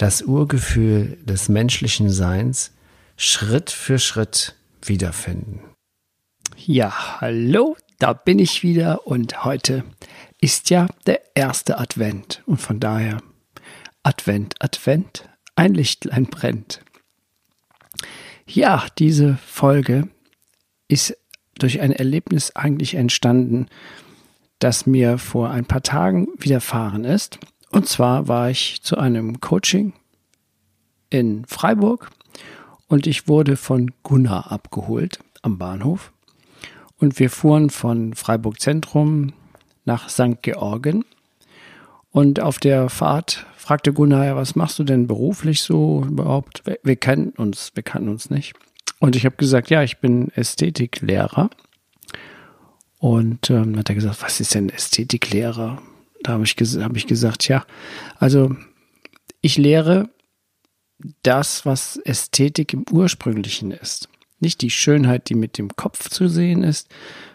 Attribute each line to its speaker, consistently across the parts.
Speaker 1: das Urgefühl des menschlichen Seins Schritt für Schritt wiederfinden.
Speaker 2: Ja, hallo, da bin ich wieder und heute ist ja der erste Advent und von daher Advent, Advent, ein Lichtlein brennt. Ja, diese Folge ist durch ein Erlebnis eigentlich entstanden, das mir vor ein paar Tagen widerfahren ist. Und zwar war ich zu einem Coaching in Freiburg und ich wurde von Gunnar abgeholt am Bahnhof. Und wir fuhren von Freiburg Zentrum nach St. Georgen. Und auf der Fahrt fragte Gunnar, ja, was machst du denn beruflich so überhaupt? Wir, wir kennen uns, wir kannten uns nicht. Und ich habe gesagt, ja, ich bin Ästhetiklehrer. Und ähm, hat er gesagt, was ist denn Ästhetiklehrer? Da habe ich, hab ich gesagt, ja, also ich lehre das, was Ästhetik im ursprünglichen ist. Nicht die Schönheit, die mit dem Kopf zu sehen ist,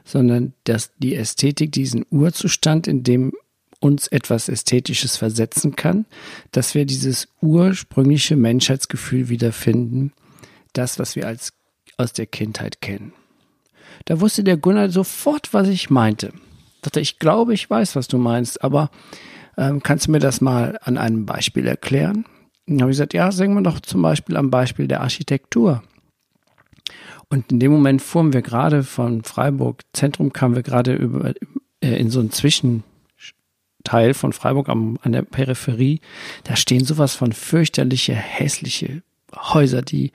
Speaker 2: sondern dass die Ästhetik diesen Urzustand, in dem uns etwas Ästhetisches versetzen kann, dass wir dieses ursprüngliche Menschheitsgefühl wiederfinden, das, was wir als aus der Kindheit kennen. Da wusste der Gunnar sofort, was ich meinte. Dachte, ich glaube, ich weiß, was du meinst, aber ähm, kannst du mir das mal an einem Beispiel erklären? Dann habe ich gesagt, ja, sagen wir doch zum Beispiel am Beispiel der Architektur. Und in dem Moment fuhren wir gerade von Freiburg Zentrum, kamen wir gerade über, äh, in so einen Zwischenteil von Freiburg am, an der Peripherie. Da stehen sowas von fürchterliche, hässliche Häuser, die,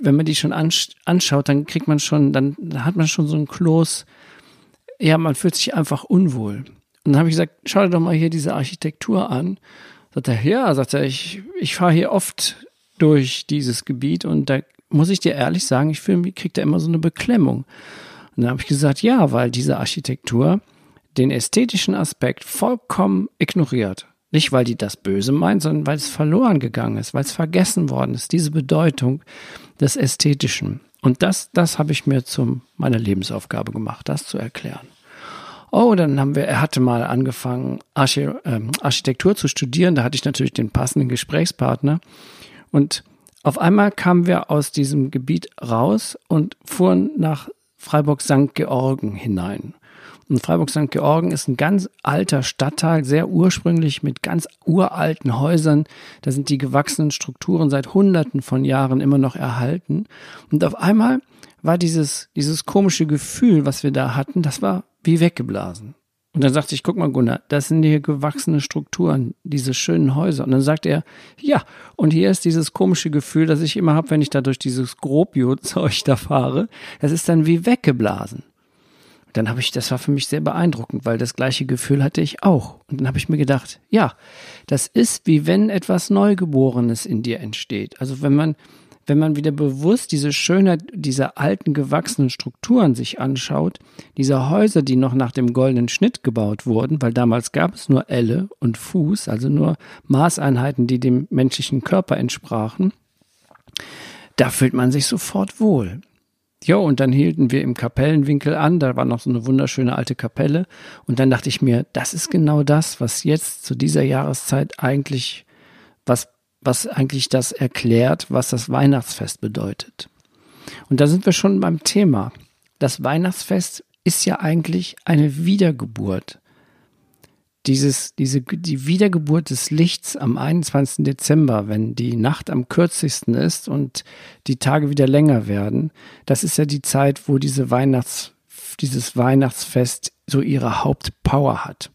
Speaker 2: wenn man die schon anschaut, dann kriegt man schon, dann, dann hat man schon so ein Kloß, ja, man fühlt sich einfach unwohl. Und dann habe ich gesagt, schau dir doch mal hier diese Architektur an. Sagt er, ja, sagt er, ich, ich fahre hier oft durch dieses Gebiet und da muss ich dir ehrlich sagen, ich fühle, kriege da immer so eine Beklemmung. Und dann habe ich gesagt, ja, weil diese Architektur den ästhetischen Aspekt vollkommen ignoriert. Nicht, weil die das Böse meint, sondern weil es verloren gegangen ist, weil es vergessen worden ist, diese Bedeutung des Ästhetischen. Und das, das habe ich mir zu meiner Lebensaufgabe gemacht, das zu erklären. Oh, dann haben wir, er hatte mal angefangen, Archi ähm, Architektur zu studieren. Da hatte ich natürlich den passenden Gesprächspartner. Und auf einmal kamen wir aus diesem Gebiet raus und fuhren nach Freiburg St. Georgen hinein. Und Freiburg St. Georgen ist ein ganz alter Stadtteil, sehr ursprünglich mit ganz uralten Häusern. Da sind die gewachsenen Strukturen seit Hunderten von Jahren immer noch erhalten. Und auf einmal war dieses, dieses komische Gefühl, was wir da hatten, das war wie weggeblasen. Und dann sagte ich, guck mal, Gunnar, das sind hier gewachsene Strukturen, diese schönen Häuser. Und dann sagt er, ja, und hier ist dieses komische Gefühl, das ich immer habe, wenn ich da durch dieses Grobio-Zeug da fahre. Das ist dann wie weggeblasen dann habe ich, das war für mich sehr beeindruckend, weil das gleiche Gefühl hatte ich auch. Und dann habe ich mir gedacht, ja, das ist wie wenn etwas Neugeborenes in dir entsteht. Also wenn man, wenn man wieder bewusst diese Schönheit dieser alten gewachsenen Strukturen sich anschaut, dieser Häuser, die noch nach dem goldenen Schnitt gebaut wurden, weil damals gab es nur Elle und Fuß, also nur Maßeinheiten, die dem menschlichen Körper entsprachen, da fühlt man sich sofort wohl. Ja, und dann hielten wir im Kapellenwinkel an, da war noch so eine wunderschöne alte Kapelle. Und dann dachte ich mir, das ist genau das, was jetzt zu dieser Jahreszeit eigentlich, was, was eigentlich das erklärt, was das Weihnachtsfest bedeutet. Und da sind wir schon beim Thema. Das Weihnachtsfest ist ja eigentlich eine Wiedergeburt dieses, diese, die Wiedergeburt des Lichts am 21. Dezember, wenn die Nacht am kürzesten ist und die Tage wieder länger werden, das ist ja die Zeit, wo diese Weihnachts, dieses Weihnachtsfest so ihre Hauptpower hat.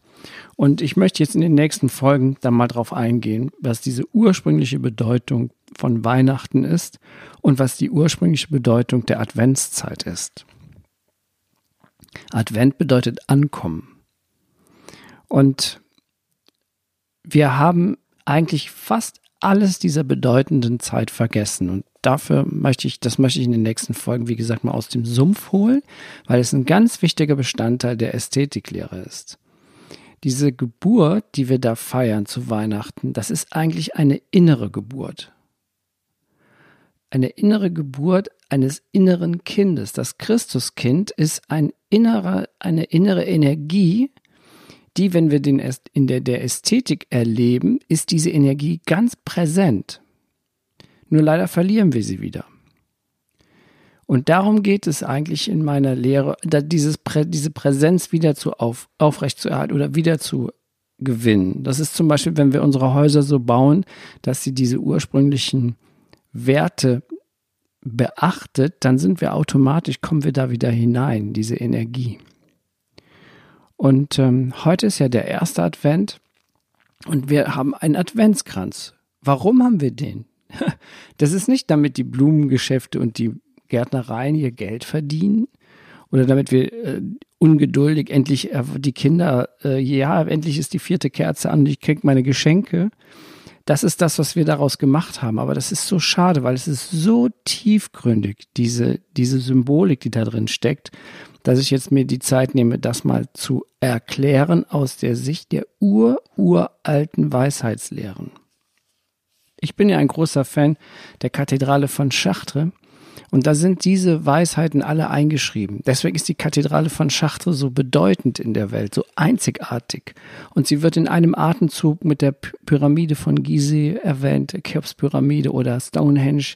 Speaker 2: Und ich möchte jetzt in den nächsten Folgen dann mal drauf eingehen, was diese ursprüngliche Bedeutung von Weihnachten ist und was die ursprüngliche Bedeutung der Adventszeit ist. Advent bedeutet Ankommen. Und wir haben eigentlich fast alles dieser bedeutenden Zeit vergessen. Und dafür möchte ich, das möchte ich in den nächsten Folgen, wie gesagt, mal aus dem Sumpf holen, weil es ein ganz wichtiger Bestandteil der Ästhetiklehre ist. Diese Geburt, die wir da feiern zu Weihnachten, das ist eigentlich eine innere Geburt. Eine innere Geburt eines inneren Kindes. Das Christuskind ist ein innerer, eine innere Energie, die, wenn wir den in der, der Ästhetik erleben, ist diese Energie ganz präsent. Nur leider verlieren wir sie wieder. Und darum geht es eigentlich in meiner Lehre, dieses, diese Präsenz wieder zu auf, aufrechtzuerhalten oder wieder zu gewinnen. Das ist zum Beispiel, wenn wir unsere Häuser so bauen, dass sie diese ursprünglichen Werte beachtet, dann sind wir automatisch, kommen wir da wieder hinein, diese Energie. Und ähm, heute ist ja der erste Advent und wir haben einen Adventskranz. Warum haben wir den? Das ist nicht, damit die Blumengeschäfte und die Gärtnereien ihr Geld verdienen oder damit wir äh, ungeduldig endlich äh, die Kinder, äh, ja, endlich ist die vierte Kerze an und ich krieg meine Geschenke. Das ist das, was wir daraus gemacht haben. Aber das ist so schade, weil es ist so tiefgründig, diese, diese Symbolik, die da drin steckt, dass ich jetzt mir die Zeit nehme, das mal zu erklären aus der Sicht der ur-uralten Weisheitslehren. Ich bin ja ein großer Fan der Kathedrale von Chartres und da sind diese Weisheiten alle eingeschrieben. Deswegen ist die Kathedrale von Chartres so bedeutend in der Welt, so einzigartig. Und sie wird in einem Atemzug mit der Pyramide von Gizeh erwähnt, Cheops-Pyramide oder Stonehenge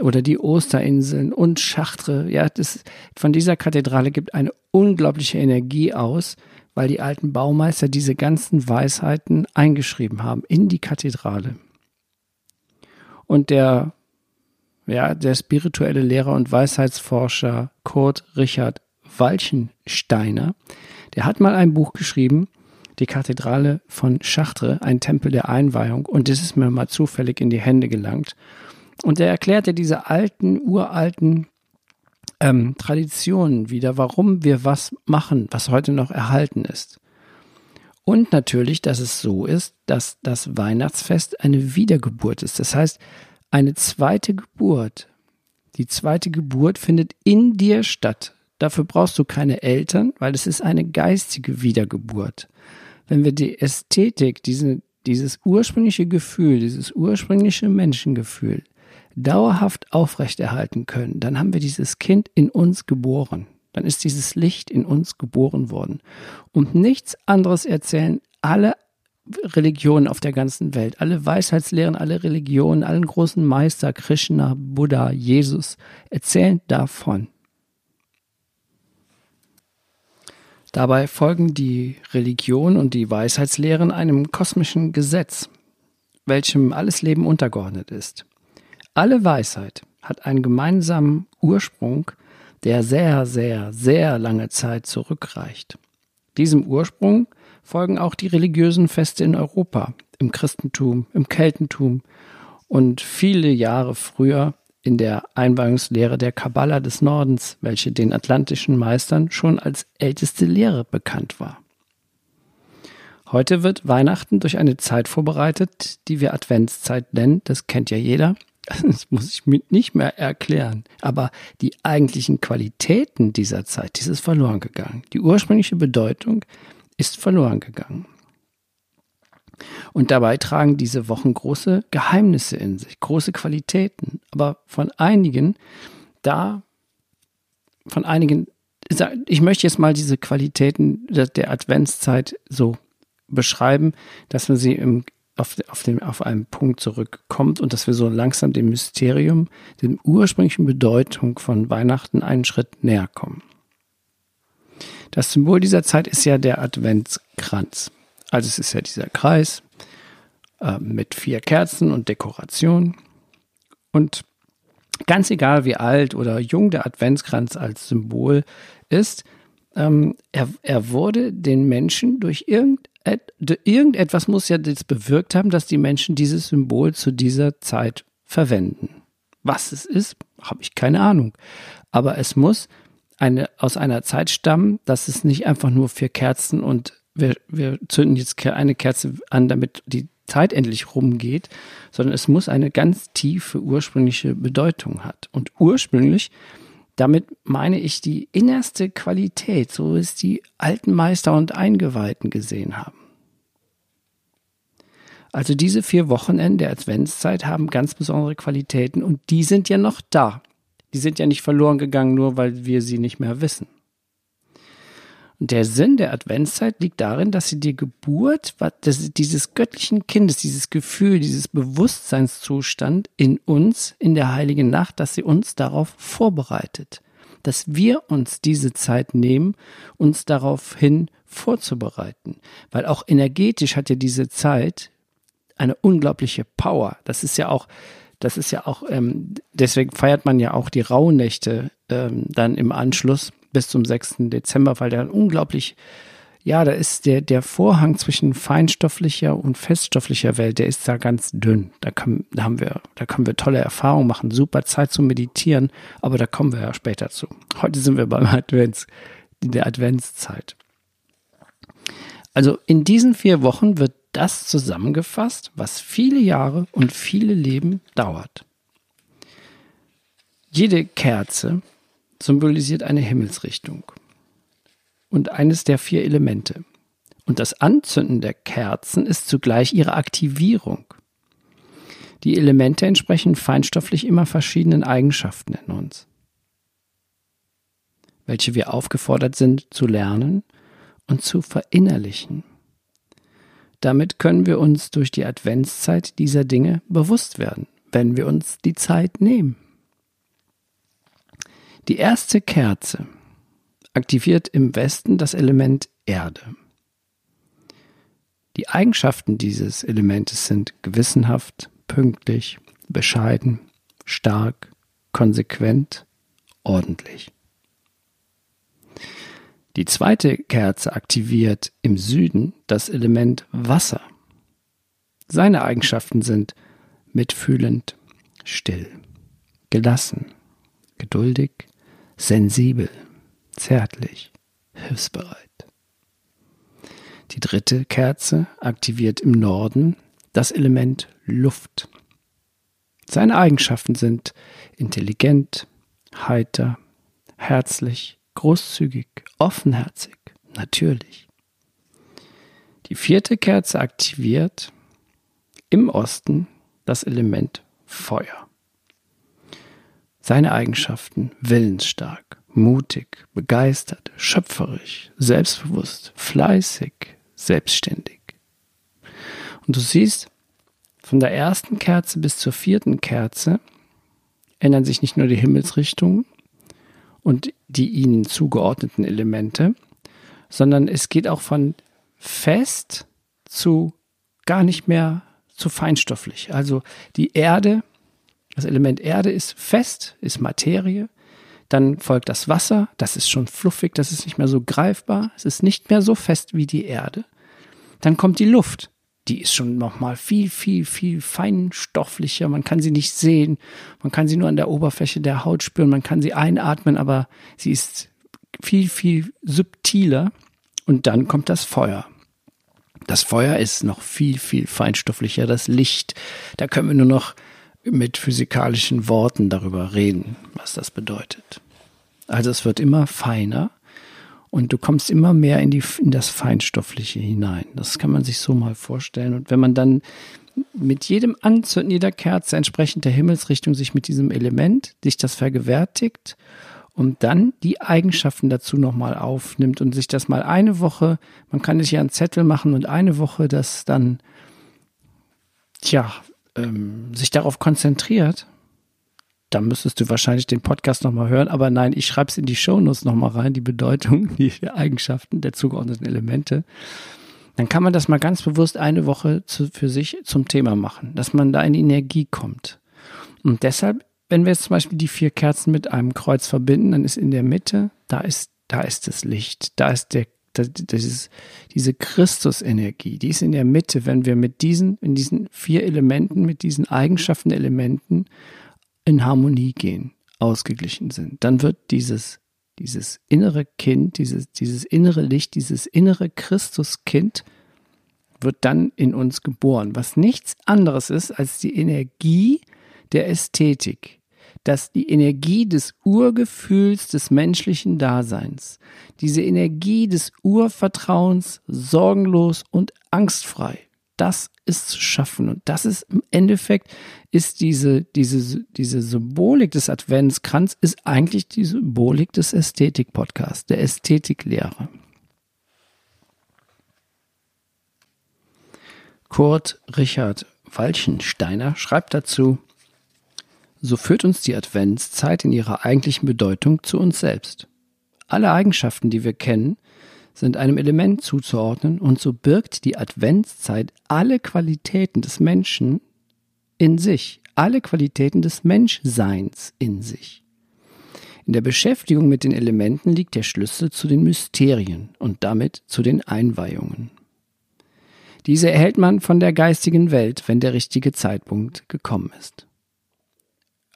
Speaker 2: oder die Osterinseln und Chartres. Ja, das, von dieser Kathedrale gibt eine unglaubliche Energie aus, weil die alten Baumeister diese ganzen Weisheiten eingeschrieben haben in die Kathedrale. Und der ja, der spirituelle Lehrer und Weisheitsforscher Kurt Richard Walchensteiner, der hat mal ein Buch geschrieben, die Kathedrale von Chartres, ein Tempel der Einweihung, und das ist mir mal zufällig in die Hände gelangt. Und er erklärte diese alten, uralten ähm, Traditionen wieder, warum wir was machen, was heute noch erhalten ist. Und natürlich, dass es so ist, dass das Weihnachtsfest eine Wiedergeburt ist. Das heißt, eine zweite Geburt. Die zweite Geburt findet in dir statt. Dafür brauchst du keine Eltern, weil es ist eine geistige Wiedergeburt. Wenn wir die Ästhetik, diese, dieses ursprüngliche Gefühl, dieses ursprüngliche Menschengefühl dauerhaft aufrechterhalten können, dann haben wir dieses Kind in uns geboren. Dann ist dieses Licht in uns geboren worden. Und nichts anderes erzählen alle Religionen auf der ganzen Welt, alle Weisheitslehren, alle Religionen, allen großen Meister, Krishna, Buddha, Jesus, erzählen davon. Dabei folgen die Religion und die Weisheitslehren einem kosmischen Gesetz, welchem alles Leben untergeordnet ist. Alle Weisheit hat einen gemeinsamen Ursprung, der sehr, sehr, sehr lange Zeit zurückreicht. Diesem Ursprung folgen auch die religiösen Feste in Europa, im Christentum, im Keltentum und viele Jahre früher in der Einweihungslehre der Kabbala des Nordens, welche den atlantischen Meistern schon als älteste Lehre bekannt war. Heute wird Weihnachten durch eine Zeit vorbereitet, die wir Adventszeit nennen, das kennt ja jeder, das muss ich nicht mehr erklären. Aber die eigentlichen Qualitäten dieser Zeit, die ist verloren gegangen. Die ursprüngliche Bedeutung ist verloren gegangen. Und dabei tragen diese Wochen große Geheimnisse in sich, große Qualitäten. Aber von einigen, da, von einigen, ich möchte jetzt mal diese Qualitäten der Adventszeit so beschreiben, dass man sie im, auf, auf, dem, auf einen Punkt zurückkommt und dass wir so langsam dem Mysterium, dem ursprünglichen Bedeutung von Weihnachten einen Schritt näher kommen. Das Symbol dieser Zeit ist ja der Adventskranz. Also es ist ja dieser Kreis äh, mit vier Kerzen und Dekoration. Und ganz egal, wie alt oder jung der Adventskranz als Symbol ist, ähm, er, er wurde den Menschen durch irgend, irgendetwas muss ja das bewirkt haben, dass die Menschen dieses Symbol zu dieser Zeit verwenden. Was es ist, habe ich keine Ahnung. Aber es muss eine, aus einer Zeit stammen, dass es nicht einfach nur vier Kerzen und wir, wir zünden jetzt eine Kerze an, damit die Zeit endlich rumgeht, sondern es muss eine ganz tiefe ursprüngliche Bedeutung hat. Und ursprünglich, damit meine ich die innerste Qualität, so es die alten Meister und Eingeweihten gesehen haben. Also diese vier Wochenende der Adventszeit haben ganz besondere Qualitäten und die sind ja noch da. Die sind ja nicht verloren gegangen, nur weil wir sie nicht mehr wissen. Und der Sinn der Adventszeit liegt darin, dass sie die Geburt dieses göttlichen Kindes, dieses Gefühl, dieses Bewusstseinszustand in uns, in der heiligen Nacht, dass sie uns darauf vorbereitet. Dass wir uns diese Zeit nehmen, uns darauf hin vorzubereiten. Weil auch energetisch hat ja diese Zeit eine unglaubliche Power. Das ist ja auch, das ist ja auch, ähm, deswegen feiert man ja auch die Rauhnächte ähm, dann im Anschluss bis zum 6. Dezember, weil der unglaublich, ja, da ist der, der Vorhang zwischen feinstofflicher und feststofflicher Welt, der ist da ganz dünn. Da, kann, da haben wir, da können wir tolle Erfahrungen machen, super Zeit zum Meditieren, aber da kommen wir ja später zu. Heute sind wir beim Advents, in der Adventszeit. Also in diesen vier Wochen wird das zusammengefasst, was viele Jahre und viele Leben dauert. Jede Kerze symbolisiert eine Himmelsrichtung und eines der vier Elemente. Und das Anzünden der Kerzen ist zugleich ihre Aktivierung. Die Elemente entsprechen feinstofflich immer verschiedenen Eigenschaften in uns, welche wir aufgefordert sind zu lernen und zu verinnerlichen. Damit können wir uns durch die Adventszeit dieser Dinge bewusst werden, wenn wir uns die Zeit nehmen. Die erste Kerze aktiviert im Westen das Element Erde. Die Eigenschaften dieses Elementes sind gewissenhaft, pünktlich, bescheiden, stark, konsequent, ordentlich. Die zweite Kerze aktiviert im Süden das Element Wasser. Seine Eigenschaften sind mitfühlend, still, gelassen, geduldig, sensibel, zärtlich, hilfsbereit. Die dritte Kerze aktiviert im Norden das Element Luft. Seine Eigenschaften sind intelligent, heiter, herzlich, großzügig, offenherzig, natürlich. Die vierte Kerze aktiviert im Osten das Element Feuer. Seine Eigenschaften willensstark, mutig, begeistert, schöpferisch, selbstbewusst, fleißig, selbstständig. Und du siehst, von der ersten Kerze bis zur vierten Kerze ändern sich nicht nur die Himmelsrichtungen, und die ihnen zugeordneten Elemente, sondern es geht auch von fest zu gar nicht mehr zu feinstofflich. Also die Erde, das Element Erde ist fest, ist Materie. Dann folgt das Wasser, das ist schon fluffig, das ist nicht mehr so greifbar, es ist nicht mehr so fest wie die Erde. Dann kommt die Luft die ist schon noch mal viel, viel, viel feinstofflicher. Man kann sie nicht sehen. Man kann sie nur an der Oberfläche der Haut spüren. Man kann sie einatmen, aber sie ist viel, viel subtiler. Und dann kommt das Feuer. Das Feuer ist noch viel, viel feinstofflicher. Das Licht, da können wir nur noch mit physikalischen Worten darüber reden, was das bedeutet. Also es wird immer feiner und du kommst immer mehr in, die, in das Feinstoffliche hinein. Das kann man sich so mal vorstellen. Und wenn man dann mit jedem Anzünden jeder Kerze entsprechend der Himmelsrichtung sich mit diesem Element, sich das vergewärtigt und dann die Eigenschaften dazu nochmal aufnimmt und sich das mal eine Woche, man kann sich ja einen Zettel machen und eine Woche das dann, tja, ähm, sich darauf konzentriert, da müsstest du wahrscheinlich den Podcast nochmal hören. Aber nein, ich schreibe es in die Shownotes nochmal rein, die Bedeutung, die Eigenschaften der zugeordneten Elemente. Dann kann man das mal ganz bewusst eine Woche zu, für sich zum Thema machen, dass man da in Energie kommt. Und deshalb, wenn wir jetzt zum Beispiel die vier Kerzen mit einem Kreuz verbinden, dann ist in der Mitte, da ist, da ist das Licht, da ist der das ist diese Christusenergie, die ist in der Mitte, wenn wir mit diesen, in diesen vier Elementen, mit diesen Eigenschaften-Elementen in Harmonie gehen, ausgeglichen sind, dann wird dieses, dieses innere Kind, dieses, dieses innere Licht, dieses innere Christuskind wird dann in uns geboren, was nichts anderes ist als die Energie der Ästhetik, dass die Energie des Urgefühls des menschlichen Daseins, diese Energie des Urvertrauens, sorgenlos und angstfrei, das ist zu schaffen. Und das ist im Endeffekt, ist diese, diese, diese Symbolik des Adventskranz, ist eigentlich die Symbolik des Ästhetik-Podcasts, der Ästhetiklehre. Kurt Richard Walchensteiner schreibt dazu, so führt uns die Adventszeit in ihrer eigentlichen Bedeutung zu uns selbst. Alle Eigenschaften, die wir kennen, sind einem Element zuzuordnen und so birgt die Adventszeit alle Qualitäten des Menschen in sich, alle Qualitäten des Menschseins in sich. In der Beschäftigung mit den Elementen liegt der Schlüssel zu den Mysterien und damit zu den Einweihungen. Diese erhält man von der geistigen Welt, wenn der richtige Zeitpunkt gekommen ist.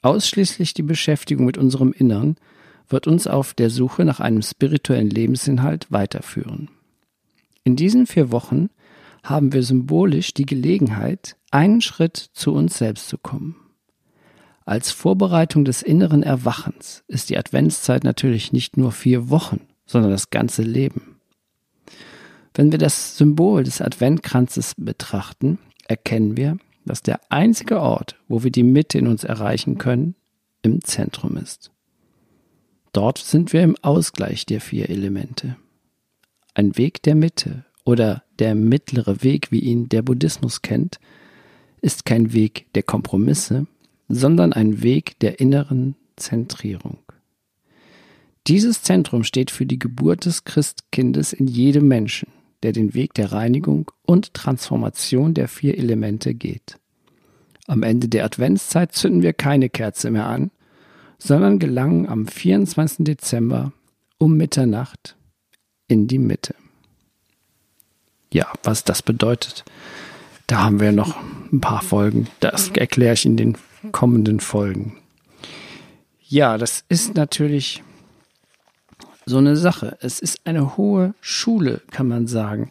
Speaker 2: Ausschließlich die Beschäftigung mit unserem Innern wird uns auf der Suche nach einem spirituellen Lebensinhalt weiterführen. In diesen vier Wochen haben wir symbolisch die Gelegenheit, einen Schritt zu uns selbst zu kommen. Als Vorbereitung des inneren Erwachens ist die Adventszeit natürlich nicht nur vier Wochen, sondern das ganze Leben. Wenn wir das Symbol des Adventkranzes betrachten, erkennen wir, dass der einzige Ort, wo wir die Mitte in uns erreichen können, im Zentrum ist. Dort sind wir im Ausgleich der vier Elemente. Ein Weg der Mitte oder der mittlere Weg, wie ihn der Buddhismus kennt, ist kein Weg der Kompromisse, sondern ein Weg der inneren Zentrierung. Dieses Zentrum steht für die Geburt des Christkindes in jedem Menschen der den Weg der Reinigung und Transformation der vier Elemente geht. Am Ende der Adventszeit zünden wir keine Kerze mehr an, sondern gelangen am 24. Dezember um Mitternacht in die Mitte. Ja, was das bedeutet, da haben wir noch ein paar Folgen. Das erkläre ich in den kommenden Folgen. Ja, das ist natürlich so eine Sache. Es ist eine hohe Schule, kann man sagen,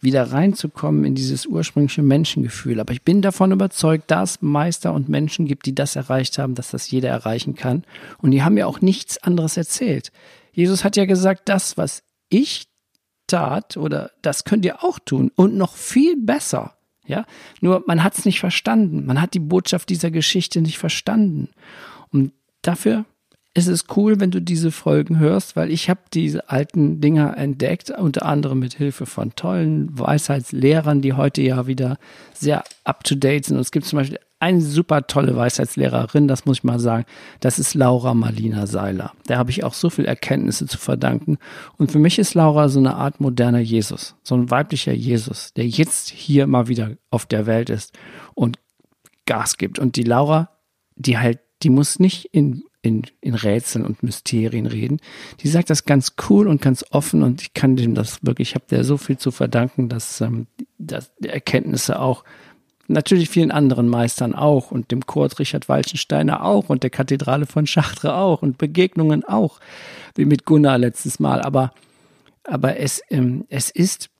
Speaker 2: wieder reinzukommen in dieses ursprüngliche Menschengefühl. Aber ich bin davon überzeugt, dass es Meister und Menschen gibt, die das erreicht haben, dass das jeder erreichen kann. Und die haben ja auch nichts anderes erzählt. Jesus hat ja gesagt, das, was ich tat, oder das könnt ihr auch tun und noch viel besser. Ja, nur man hat es nicht verstanden. Man hat die Botschaft dieser Geschichte nicht verstanden. Und dafür es ist cool, wenn du diese Folgen hörst, weil ich habe diese alten Dinger entdeckt, unter anderem mit Hilfe von tollen Weisheitslehrern, die heute ja wieder sehr up-to-date sind. Und es gibt zum Beispiel eine super tolle Weisheitslehrerin, das muss ich mal sagen, das ist Laura Marlina Seiler. Da habe ich auch so viel Erkenntnisse zu verdanken. Und für mich ist Laura so eine Art moderner Jesus, so ein weiblicher Jesus, der jetzt hier mal wieder auf der Welt ist und Gas gibt. Und die Laura, die halt, die muss nicht in in, in Rätseln und Mysterien reden. Die sagt das ganz cool und ganz offen und ich kann dem das wirklich, ich habe der so viel zu verdanken, dass, ähm, dass die Erkenntnisse auch natürlich vielen anderen Meistern auch und dem Kurt Richard Walchensteiner auch und der Kathedrale von Chartres auch und Begegnungen auch, wie mit Gunnar letztes Mal. Aber, aber es, ähm, es ist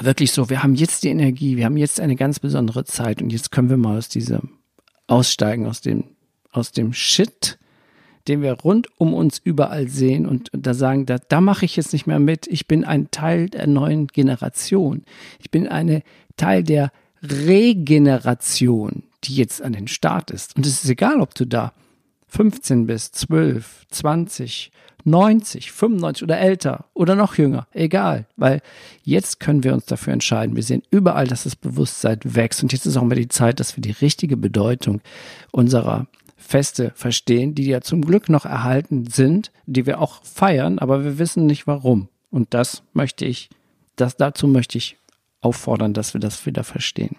Speaker 2: wirklich so, wir haben jetzt die Energie, wir haben jetzt eine ganz besondere Zeit und jetzt können wir mal aus diesem aussteigen, aus dem, aus dem Shit, den wir rund um uns überall sehen und da sagen, da, da mache ich jetzt nicht mehr mit. Ich bin ein Teil der neuen Generation. Ich bin eine Teil der Regeneration, die jetzt an den Start ist. Und es ist egal, ob du da 15 bist, 12, 20, 90, 95 oder älter oder noch jünger, egal, weil jetzt können wir uns dafür entscheiden. Wir sehen überall, dass das Bewusstsein wächst und jetzt ist auch mal die Zeit, dass wir die richtige Bedeutung unserer Feste verstehen, die ja zum Glück noch erhalten sind, die wir auch feiern, aber wir wissen nicht warum. Und das möchte ich, das dazu möchte ich auffordern, dass wir das wieder verstehen.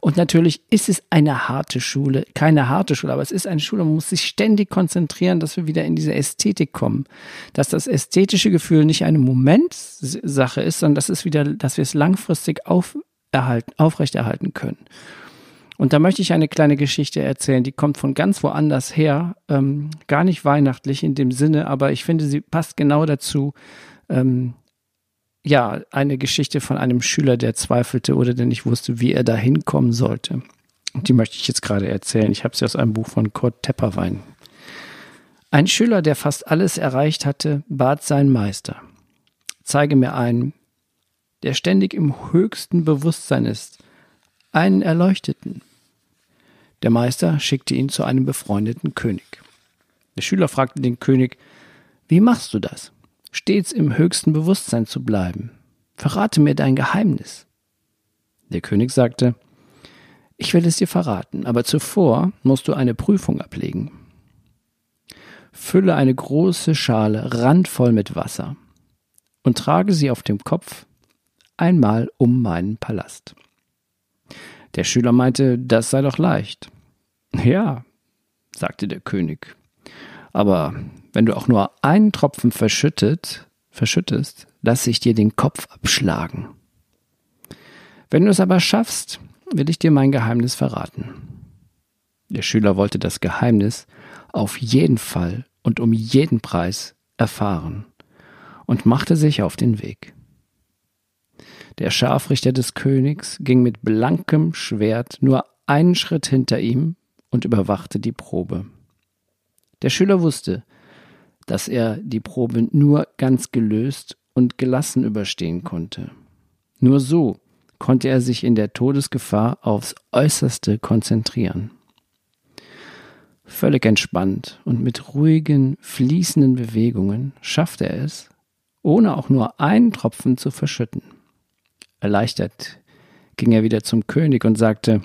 Speaker 2: Und natürlich ist es eine harte Schule, keine harte Schule, aber es ist eine Schule, man muss sich ständig konzentrieren, dass wir wieder in diese Ästhetik kommen. Dass das ästhetische Gefühl nicht eine Momentsache ist, sondern dass es wieder, dass wir es langfristig auferhalten, aufrechterhalten können. Und da möchte ich eine kleine Geschichte erzählen, die kommt von ganz woanders her, ähm, gar nicht weihnachtlich in dem Sinne, aber ich finde, sie passt genau dazu. Ähm, ja, eine Geschichte von einem Schüler, der zweifelte oder der nicht wusste, wie er da hinkommen sollte. Und die möchte ich jetzt gerade erzählen. Ich habe sie aus einem Buch von Kurt Tepperwein. Ein Schüler, der fast alles erreicht hatte, bat seinen Meister. Zeige mir einen, der ständig im höchsten Bewusstsein ist, einen Erleuchteten. Der Meister schickte ihn zu einem befreundeten König. Der Schüler fragte den König, wie machst du das? Stets im höchsten Bewusstsein zu bleiben. Verrate mir dein Geheimnis. Der König sagte, ich will es dir verraten, aber zuvor musst du eine Prüfung ablegen. Fülle eine große Schale randvoll mit Wasser und trage sie auf dem Kopf einmal um meinen Palast. Der Schüler meinte, das sei doch leicht. Ja, sagte der König. Aber wenn du auch nur einen Tropfen verschüttet, verschüttest, lasse ich dir den Kopf abschlagen. Wenn du es aber schaffst, will ich dir mein Geheimnis verraten. Der Schüler wollte das Geheimnis auf jeden Fall und um jeden Preis erfahren und machte sich auf den Weg. Der Scharfrichter des Königs ging mit blankem Schwert nur einen Schritt hinter ihm und überwachte die Probe. Der Schüler wusste, dass er die Probe nur ganz gelöst und gelassen überstehen konnte. Nur so konnte er sich in der Todesgefahr aufs äußerste konzentrieren. Völlig entspannt und mit ruhigen, fließenden Bewegungen schaffte er es, ohne auch nur einen Tropfen zu verschütten. Erleichtert ging er wieder zum König und sagte,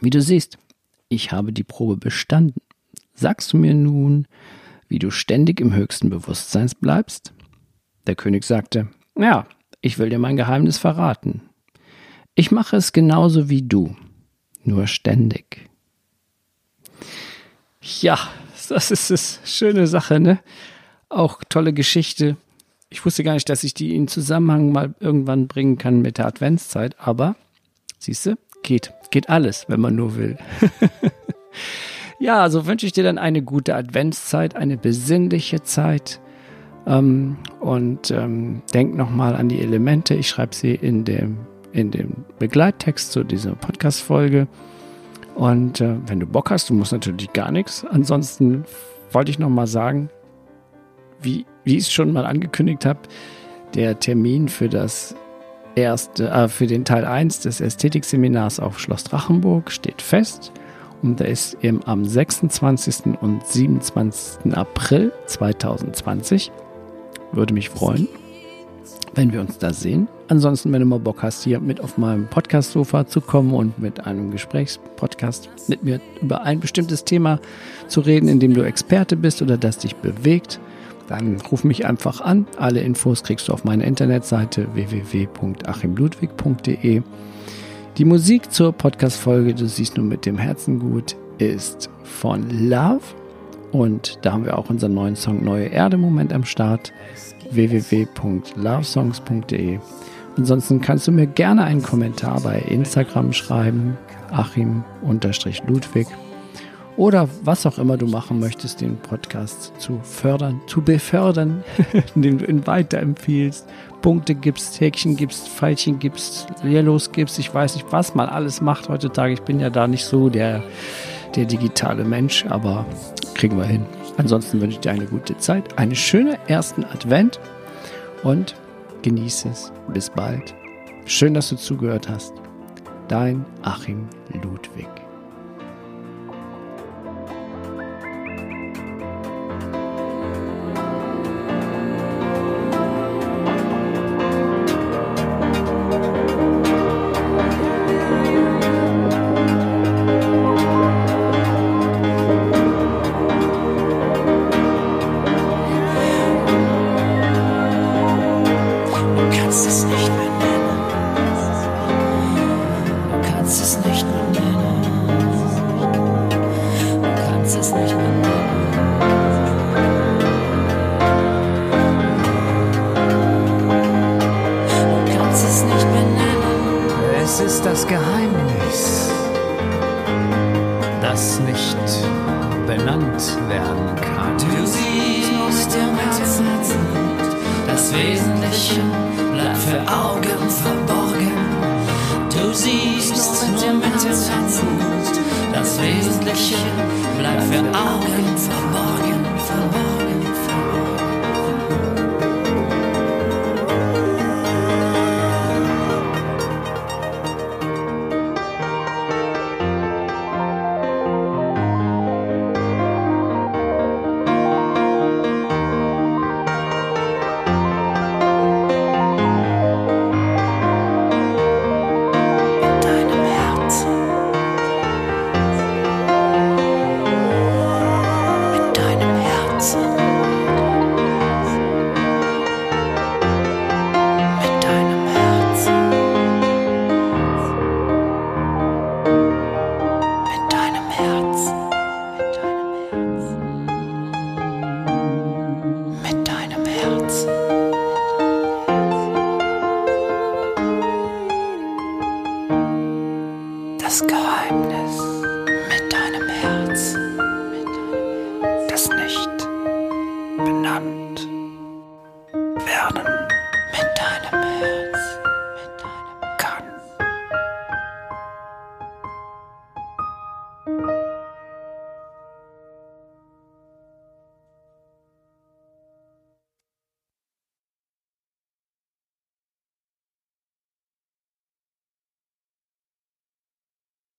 Speaker 2: wie du siehst, ich habe die Probe bestanden. Sagst du mir nun, wie du ständig im höchsten Bewusstsein bleibst? Der König sagte, ja, ich will dir mein Geheimnis verraten. Ich mache es genauso wie du, nur ständig. Ja, das ist es. Schöne Sache, ne? Auch tolle Geschichte. Ich wusste gar nicht, dass ich die in Zusammenhang mal irgendwann bringen kann mit der Adventszeit, aber siehst du, geht. Geht alles, wenn man nur will. ja, also wünsche ich dir dann eine gute Adventszeit, eine besinnliche Zeit. Ähm, und ähm, denk nochmal an die Elemente. Ich schreibe sie in dem, in dem Begleittext zu dieser Podcast-Folge. Und äh, wenn du Bock hast, du musst natürlich gar nichts. Ansonsten wollte ich nochmal sagen, wie, wie ich es schon mal angekündigt habe, der Termin für das erste, äh, für den Teil 1 des Ästhetikseminars auf Schloss Drachenburg steht fest. Und der ist eben am 26. und 27. April 2020. Würde mich freuen, wenn wir uns da sehen. Ansonsten, wenn du mal Bock hast, hier mit auf meinem Podcast-Sofa zu kommen und mit einem Gesprächspodcast mit mir über ein bestimmtes Thema zu reden, in dem du Experte bist oder das dich bewegt, dann ruf mich einfach an. Alle Infos kriegst du auf meiner Internetseite www.achimludwig.de. Die Musik zur Podcast-Folge, du siehst nur mit dem Herzen gut, ist von Love. Und da haben wir auch unseren neuen Song Neue Erde Moment am Start. www.lovesongs.de. Ansonsten kannst du mir gerne einen Kommentar bei Instagram schreiben, Achim-Ludwig oder was auch immer du machen möchtest, den Podcast zu fördern, zu befördern, indem du ihn weiterempfiehlst, Punkte gibst, Häkchen gibst, Pfeilchen gibst, Yellows gibst, ich weiß nicht, was man alles macht heutzutage. Ich bin ja da nicht so der, der digitale Mensch, aber kriegen wir hin. Ansonsten wünsche ich dir eine gute Zeit, einen schönen ersten Advent und genieße es. Bis bald. Schön, dass du zugehört hast. Dein Achim Ludwig.
Speaker 3: Augen verborgen. Du siehst nur mit dem Herzen, das Wesentliche bleibt für Augen verborgen.